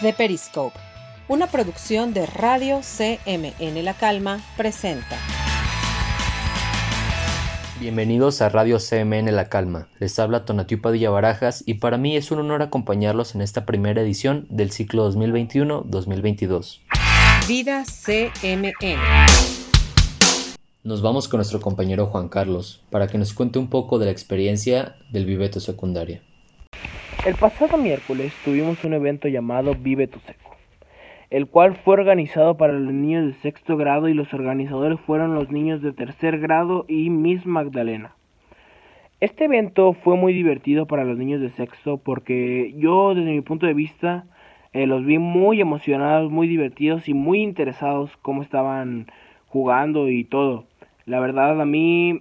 The Periscope, una producción de Radio CMN La Calma, presenta. Bienvenidos a Radio CMN La Calma. Les habla Tonatiu Padilla Barajas y para mí es un honor acompañarlos en esta primera edición del ciclo 2021-2022. Vida CMN. Nos vamos con nuestro compañero Juan Carlos para que nos cuente un poco de la experiencia del Vive tu Secundaria. El pasado miércoles tuvimos un evento llamado Vive tu Seco, el cual fue organizado para los niños de sexto grado y los organizadores fueron los niños de tercer grado y Miss Magdalena. Este evento fue muy divertido para los niños de sexto porque yo desde mi punto de vista eh, los vi muy emocionados, muy divertidos y muy interesados cómo estaban jugando y todo. La verdad a mí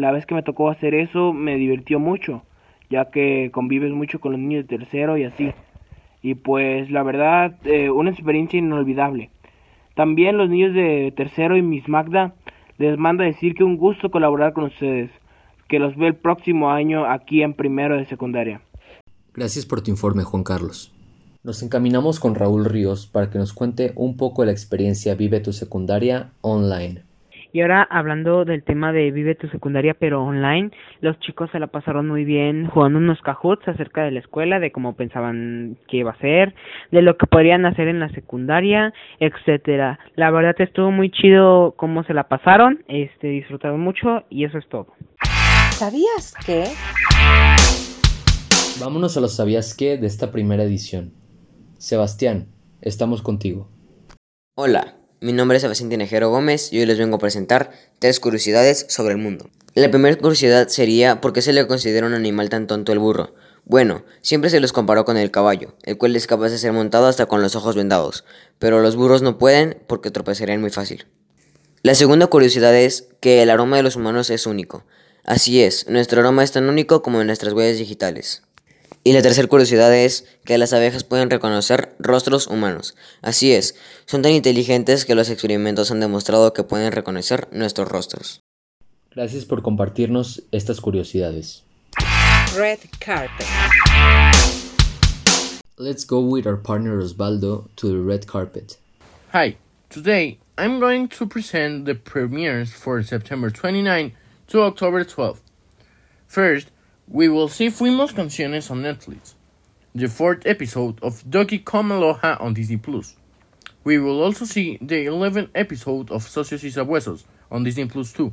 la vez que me tocó hacer eso me divirtió mucho ya que convives mucho con los niños de tercero y así. Y pues la verdad, eh, una experiencia inolvidable. También los niños de tercero y Miss Magda les manda decir que un gusto colaborar con ustedes, que los ve el próximo año aquí en primero de secundaria. Gracias por tu informe, Juan Carlos. Nos encaminamos con Raúl Ríos para que nos cuente un poco de la experiencia Vive tu secundaria online. Y ahora hablando del tema de Vive tu secundaria pero online, los chicos se la pasaron muy bien jugando unos cajuts acerca de la escuela, de cómo pensaban que iba a ser, de lo que podrían hacer en la secundaria, etcétera. La verdad estuvo muy chido cómo se la pasaron, este disfrutaron mucho y eso es todo. ¿Sabías qué? Vámonos a los sabías qué de esta primera edición. Sebastián, estamos contigo. Hola, mi nombre es Sebastián Tinejero Gómez y hoy les vengo a presentar tres curiosidades sobre el mundo. La primera curiosidad sería ¿por qué se le considera un animal tan tonto el burro? Bueno, siempre se los comparó con el caballo, el cual es capaz de ser montado hasta con los ojos vendados, pero los burros no pueden porque tropezarían muy fácil. La segunda curiosidad es que el aroma de los humanos es único. Así es, nuestro aroma es tan único como nuestras huellas digitales. Y la tercera curiosidad es que las abejas pueden reconocer rostros humanos. Así es, son tan inteligentes que los experimentos han demostrado que pueden reconocer nuestros rostros. Gracias por compartirnos estas curiosidades. Red Carpet. Let's go with our partner Osvaldo to the red carpet. Hi, today I'm going to present the premieres for September 29 to October 12. First, we will see Fuimos Canciones on Netflix, the fourth episode of Doki Aloha on Disney Plus. We will also see the 11th episode of Socios y Sabuesos on Disney Plus 2,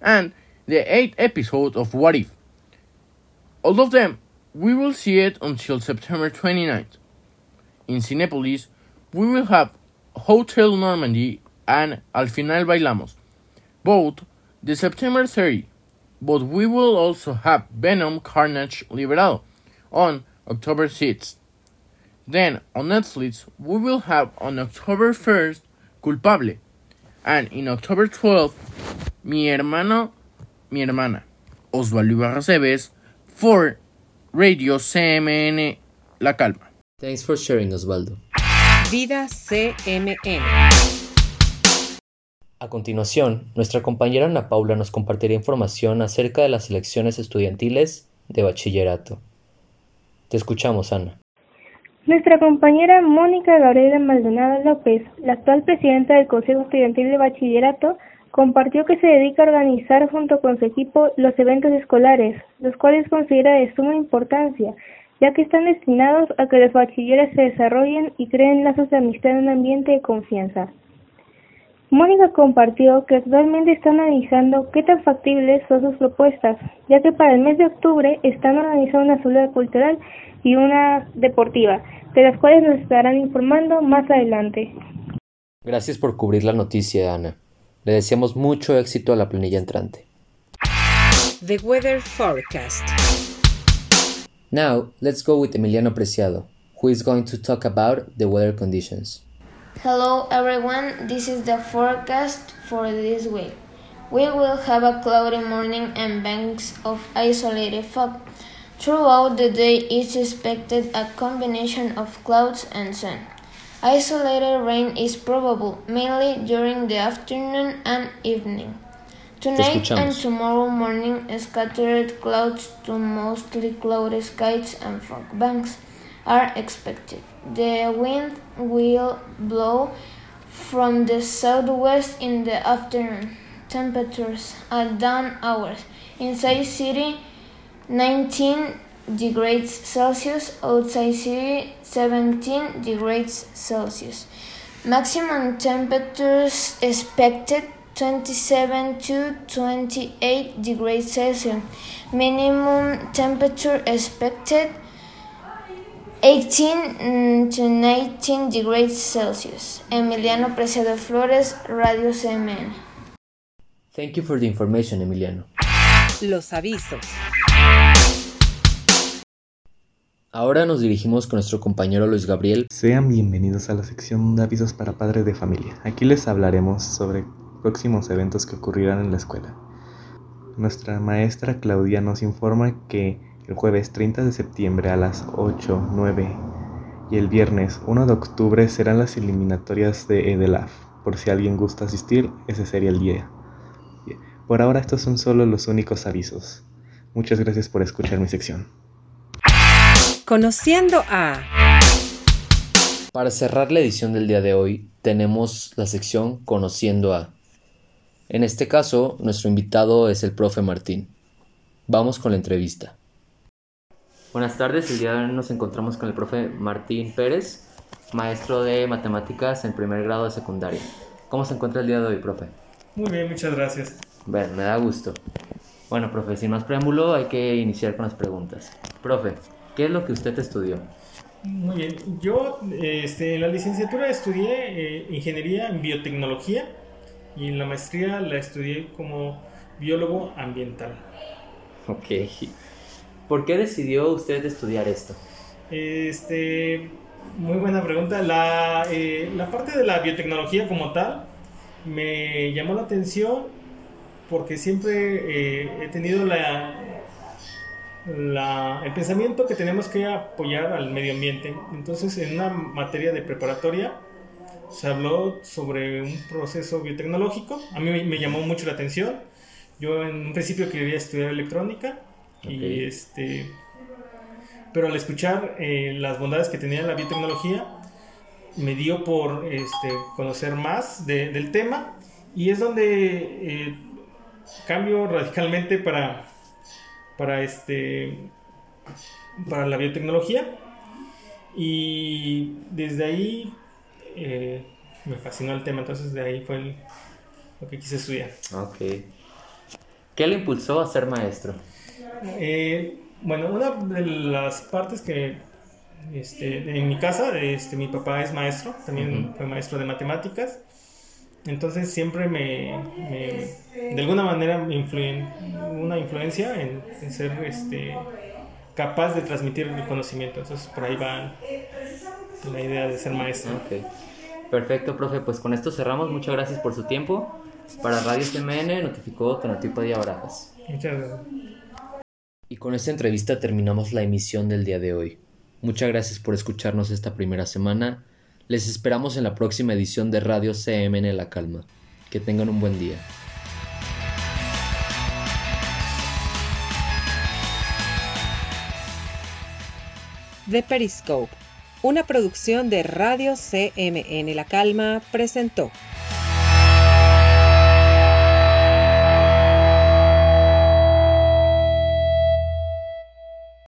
and the 8th episode of What If. All of them, we will see it until September 29th. In Cinepolis, we will have Hotel Normandy and Al Final Bailamos, both the September 30 but we will also have Venom Carnage Liberal on October 6th. Then on Netflix, we will have on October 1st Culpable, and in October 12th, Mi Hermano, Mi Hermana, Osvaldo Ibarra for Radio CMN La Calma. Thanks for sharing, Osvaldo. Vida CMN. A continuación, nuestra compañera Ana Paula nos compartirá información acerca de las elecciones estudiantiles de bachillerato. Te escuchamos, Ana. Nuestra compañera Mónica Gabriela Maldonado López, la actual presidenta del Consejo Estudiantil de Bachillerato, compartió que se dedica a organizar junto con su equipo los eventos escolares, los cuales considera de suma importancia, ya que están destinados a que los bachilleres se desarrollen y creen lazos de amistad en un ambiente de confianza. Mónica compartió que actualmente están analizando qué tan factibles son sus propuestas, ya que para el mes de octubre están organizando una sala cultural y una deportiva, de las cuales nos estarán informando más adelante. Gracias por cubrir la noticia, Ana. Le deseamos mucho éxito a la planilla entrante. The Weather Forecast. Now, let's go with Emiliano Preciado, who is going to talk about the weather conditions. Hello everyone, this is the forecast for this week. We will have a cloudy morning and banks of isolated fog. Throughout the day is expected a combination of clouds and sun. Isolated rain is probable, mainly during the afternoon and evening. Tonight and tomorrow morning, scattered clouds to mostly cloudy skies and fog banks. Are expected. The wind will blow from the southwest in the afternoon. Temperatures at dawn hours. Inside city 19 degrees Celsius, outside city 17 degrees Celsius. Maximum temperatures expected 27 to 28 degrees Celsius. Minimum temperature expected 18 to 19 degrees Celsius. Emiliano Preciado Flores, Radio CMN. Thank you for the information, Emiliano. Los avisos. Ahora nos dirigimos con nuestro compañero Luis Gabriel. Sean bienvenidos a la sección de avisos para padres de familia. Aquí les hablaremos sobre próximos eventos que ocurrirán en la escuela. Nuestra maestra Claudia nos informa que el jueves 30 de septiembre a las 8, 9 y el viernes 1 de octubre serán las eliminatorias de EDELAF. Por si alguien gusta asistir, ese sería el día. Por ahora estos son solo los únicos avisos. Muchas gracias por escuchar mi sección. Conociendo a... Para cerrar la edición del día de hoy, tenemos la sección Conociendo a. En este caso, nuestro invitado es el profe Martín. Vamos con la entrevista. Buenas tardes, el día de hoy nos encontramos con el profe Martín Pérez, maestro de matemáticas en primer grado de secundaria. ¿Cómo se encuentra el día de hoy, profe? Muy bien, muchas gracias. Bueno, me da gusto. Bueno, profe, sin más preámbulo, hay que iniciar con las preguntas. Profe, ¿qué es lo que usted estudió? Muy bien, yo este, en la licenciatura estudié eh, ingeniería en biotecnología y en la maestría la estudié como biólogo ambiental. Ok. ¿Por qué decidió usted estudiar esto? Este, muy buena pregunta. La, eh, la parte de la biotecnología como tal me llamó la atención porque siempre eh, he tenido la, la, el pensamiento que tenemos que apoyar al medio ambiente. Entonces, en una materia de preparatoria se habló sobre un proceso biotecnológico. A mí me, me llamó mucho la atención. Yo en un principio quería estudiar electrónica y este pero al escuchar eh, las bondades que tenía la biotecnología me dio por este, conocer más de, del tema. Y es donde eh, cambio radicalmente para para este para la biotecnología. Y desde ahí eh, me fascinó el tema. Entonces de ahí fue el- lo que quise estudiar. Ok. ¿Qué le impulsó a ser maestro? Eh, bueno, una de las partes que este, en mi casa, este, mi papá es maestro, también Ujú. fue maestro de matemáticas, entonces siempre me, me- de alguna manera me influyen, una influencia en, en ser este, capaz de transmitir el conocimiento, entonces por ahí va la idea de ser maestro. Ok. Perfecto, profe. Pues con esto cerramos. Muchas gracias por su tiempo. Para Radio CMN notificó Tonatiuh Padilla Barajas. Muchas gracias. Y con esta entrevista terminamos la emisión del día de hoy. Muchas gracias por escucharnos esta primera semana. Les esperamos en la próxima edición de Radio CMN La Calma. Que tengan un buen día. The Periscope, una producción de Radio CMN La Calma, presentó.